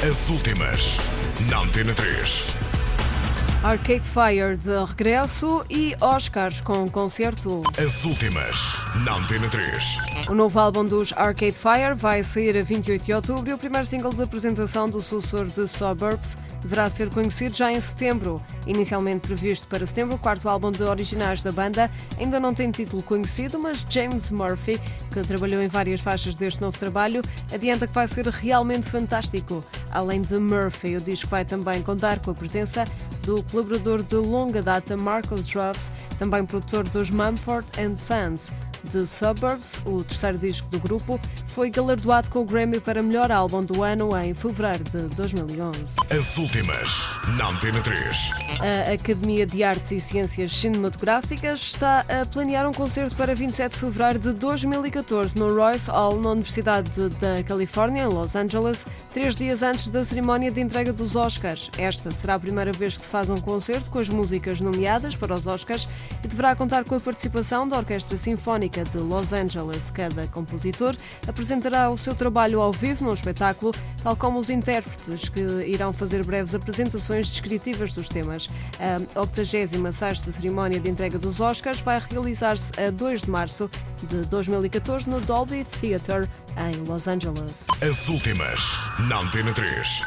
As últimas, na Antena 3. Arcade Fire de regresso e Oscars com concerto. As últimas, na Antena 3. O novo álbum dos Arcade Fire vai sair a 28 de outubro e o primeiro single de apresentação do sucessor de Suburbs deverá ser conhecido já em setembro. Inicialmente previsto para setembro, o quarto álbum de originais da banda ainda não tem título conhecido, mas James Murphy, que trabalhou em várias faixas deste novo trabalho, adianta que vai ser realmente fantástico. Além de Murphy, o disco vai também contar com a presença do colaborador de longa data Marcus Druffs, também produtor dos Mumford Sons. The Suburbs, o terceiro disco do grupo, foi galardoado com o Grammy para melhor álbum do ano em fevereiro de 2011. As últimas, na Antena 3. A Academia de Artes e Ciências Cinematográficas está a planear um concerto para 27 de fevereiro de 2014 no Royce Hall, na Universidade da Califórnia, em Los Angeles, três dias antes da cerimónia de entrega dos Oscars. Esta será a primeira vez que se faz um concerto com as músicas nomeadas para os Oscars e deverá contar com a participação da Orquestra Sinfónica de Los Angeles. Cada compositor apresentará o seu trabalho ao vivo num espetáculo, tal como os intérpretes que irão fazer breves apresentações descritivas dos temas. A 86 cerimónia de entrega dos Oscars vai realizar-se a 2 de março de 2014 no Dolby Theatre em Los Angeles. As últimas, na Antena 3.